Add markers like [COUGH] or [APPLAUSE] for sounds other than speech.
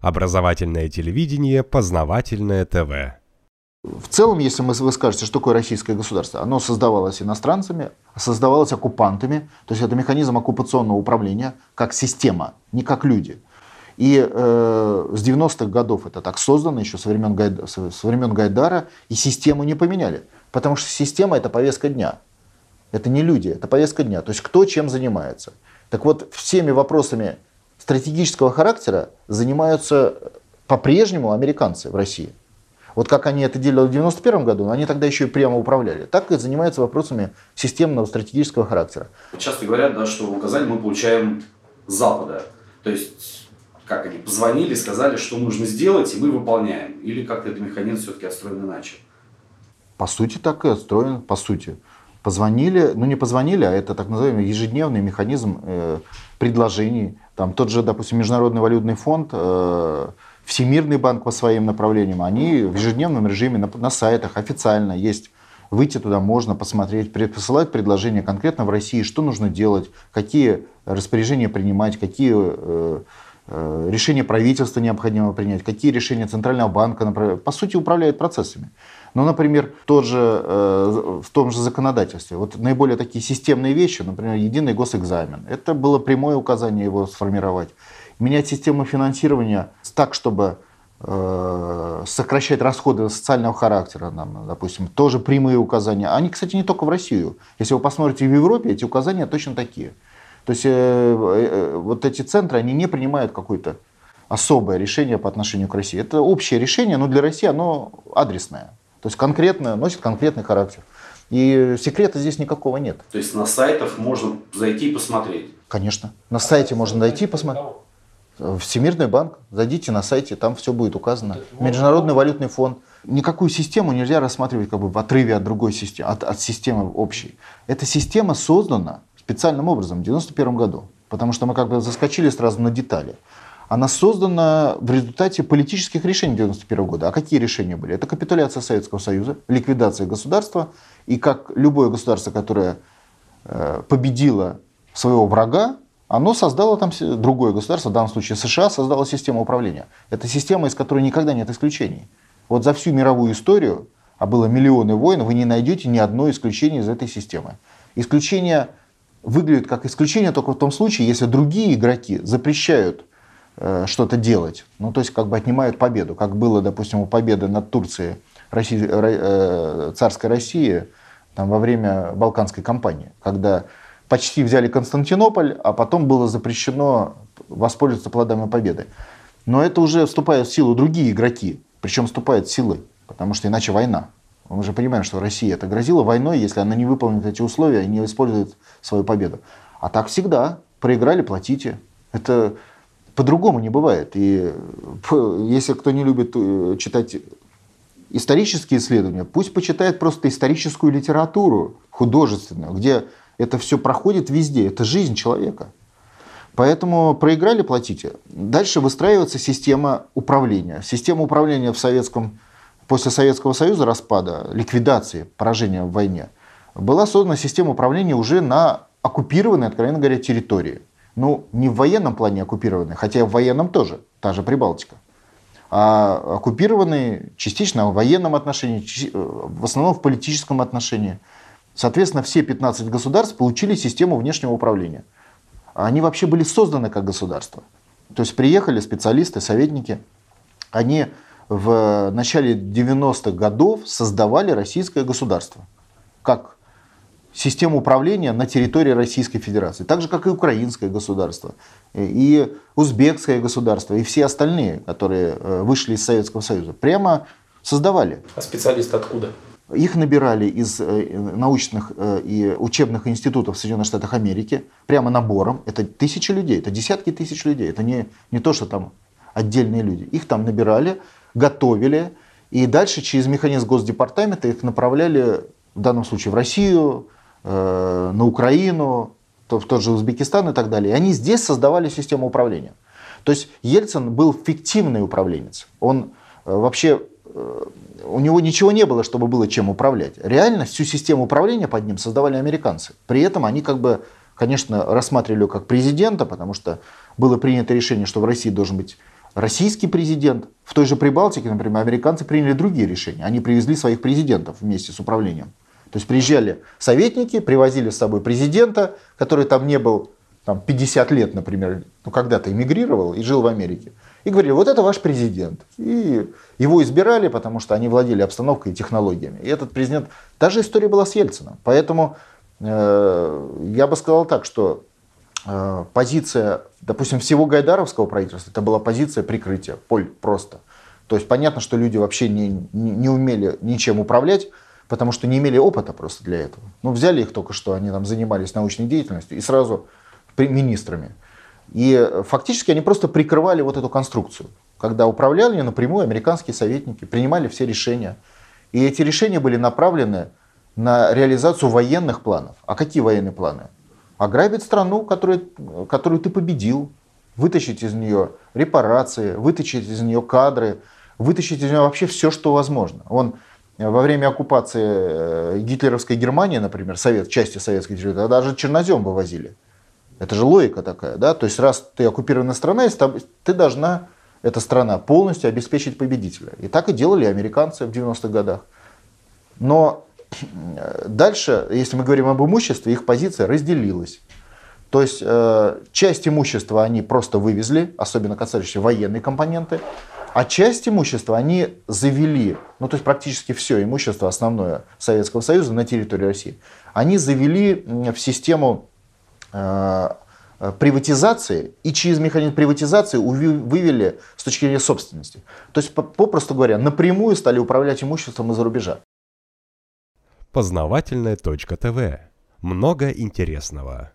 Образовательное телевидение, познавательное ТВ. В целом, если вы скажете, что такое российское государство, оно создавалось иностранцами, создавалось оккупантами, то есть это механизм оккупационного управления как система, не как люди. И э, с 90-х годов это так создано, еще со времен, Гайда, со времен Гайдара, и систему не поменяли. Потому что система это повестка дня. Это не люди, это повестка дня. То есть кто чем занимается. Так вот, всеми вопросами стратегического характера занимаются по-прежнему американцы в России. Вот как они это делали в 1991 году, они тогда еще и прямо управляли. Так и занимаются вопросами системного стратегического характера. Часто говорят, да, что указания мы получаем с Запада. То есть, как они позвонили, сказали, что нужно сделать, и мы выполняем. Или как-то этот механизм все-таки отстроен иначе? По сути, так и отстроен, по сути. Позвонили, ну не позвонили, а это так называемый ежедневный механизм э, предложений. Там тот же, допустим, Международный валютный фонд, э, Всемирный банк по своим направлениям, они в ежедневном режиме на, на сайтах официально есть. Выйти туда можно, посмотреть, посылать предложения конкретно в России, что нужно делать, какие распоряжения принимать, какие э, решения правительства необходимо принять, какие решения Центрального банка, по сути, управляют процессами. Ну, например, тот же, э, в том же законодательстве. Вот наиболее такие системные вещи, например, единый госэкзамен. Это было прямое указание его сформировать. Менять систему финансирования так, чтобы э, сокращать расходы социального характера, нам, допустим, тоже прямые указания. Они, кстати, не только в Россию. Если вы посмотрите в Европе, эти указания точно такие. То есть э, э, вот эти центры, они не принимают какое-то особое решение по отношению к России. Это общее решение, но для России оно адресное. То есть конкретно, носит конкретный характер. И секрета здесь никакого нет. То есть на сайтах можно зайти и посмотреть? Конечно. На сайте можно зайти и посмотреть. Всемирный банк, зайдите на сайте, там все будет указано. Международный валютный фонд. Никакую систему нельзя рассматривать как бы в отрыве от другой системы, от, от системы общей. Эта система создана специальным образом в 1991 году, потому что мы как бы заскочили сразу на детали она создана в результате политических решений 1991 года. А какие решения были? Это капитуляция Советского Союза, ликвидация государства. И как любое государство, которое э, победило своего врага, оно создало там другое государство, в данном случае США, создало систему управления. Это система, из которой никогда нет исключений. Вот за всю мировую историю, а было миллионы войн, вы не найдете ни одно исключение из этой системы. Исключение выглядит как исключение только в том случае, если другие игроки запрещают Э, что-то делать. Ну, то есть как бы отнимают победу, как было, допустим, у победы над Турцией России, э, царской России там, во время Балканской кампании, когда почти взяли Константинополь, а потом было запрещено воспользоваться плодами победы. Но это уже вступают в силу другие игроки, причем вступают в силы, потому что иначе война. Мы же понимаем, что Россия это грозила войной, если она не выполнит эти условия и не использует свою победу. А так всегда. Проиграли, платите. Это по-другому не бывает. И [LAUGHS] если кто не любит э, читать исторические исследования, пусть почитает просто историческую литературу художественную, где это все проходит везде. Это жизнь человека. Поэтому проиграли, платите. Дальше выстраивается система управления. Система управления в советском, после Советского Союза распада, ликвидации, поражения в войне, была создана система управления уже на оккупированной, откровенно говоря, территории ну, не в военном плане оккупированные, хотя в военном тоже, та же Прибалтика, а оккупированные частично в военном отношении, в основном в политическом отношении. Соответственно, все 15 государств получили систему внешнего управления. Они вообще были созданы как государство. То есть приехали специалисты, советники, они в начале 90-х годов создавали российское государство как систему управления на территории Российской Федерации. Так же, как и украинское государство, и узбекское государство, и все остальные, которые э, вышли из Советского Союза. Прямо создавали. А специалисты откуда? Их набирали из э, научных э, и учебных институтов в Соединенных Штатах Америки прямо набором. Это тысячи людей, это десятки тысяч людей. Это не, не то, что там отдельные люди. Их там набирали, готовили, и дальше через механизм Госдепартамента их направляли в данном случае в Россию, Э, на Украину, в тот же Узбекистан и так далее. И они здесь создавали систему управления. То есть Ельцин был фиктивный управленец. Он э, вообще, э, у него ничего не было, чтобы было чем управлять. Реально всю систему управления под ним создавали американцы. При этом они как бы, конечно, рассматривали его как президента, потому что было принято решение, что в России должен быть российский президент. В той же Прибалтике, например, американцы приняли другие решения. Они привезли своих президентов вместе с управлением. То есть приезжали советники, привозили с собой президента, который там не был там, 50 лет, например, ну, когда-то эмигрировал и жил в Америке. И говорили, вот это ваш президент. И его избирали, потому что они владели обстановкой и технологиями. И этот президент, даже история была с Ельцином. Поэтому э, я бы сказал так, что позиция, допустим, всего Гайдаровского правительства, это была позиция прикрытия, поль просто. То есть понятно, что люди вообще не, не, не умели ничем управлять, потому что не имели опыта просто для этого. Ну, взяли их только что, они там занимались научной деятельностью, и сразу министрами. И фактически они просто прикрывали вот эту конструкцию, когда управляли напрямую американские советники, принимали все решения. И эти решения были направлены на реализацию военных планов. А какие военные планы? Ограбить страну, которую, которую ты победил, вытащить из нее репарации, вытащить из нее кадры, вытащить из нее вообще все, что возможно. Он во время оккупации э, гитлеровской Германии, например, совет, части советской территории, даже чернозем вывозили. Это же логика такая, да? То есть раз ты оккупированная страна, ты должна, эта страна, полностью обеспечить победителя. И так и делали американцы в 90-х годах. Но э, дальше, если мы говорим об имуществе, их позиция разделилась. То есть э, часть имущества они просто вывезли, особенно касающиеся военные компоненты, а часть имущества они завели, ну то есть практически все имущество основное Советского Союза на территории России, они завели в систему э, приватизации и через механизм приватизации вывели с точки зрения собственности. То есть, попросту говоря, напрямую стали управлять имуществом из-за рубежа. Познавательная точка ТВ. Много интересного.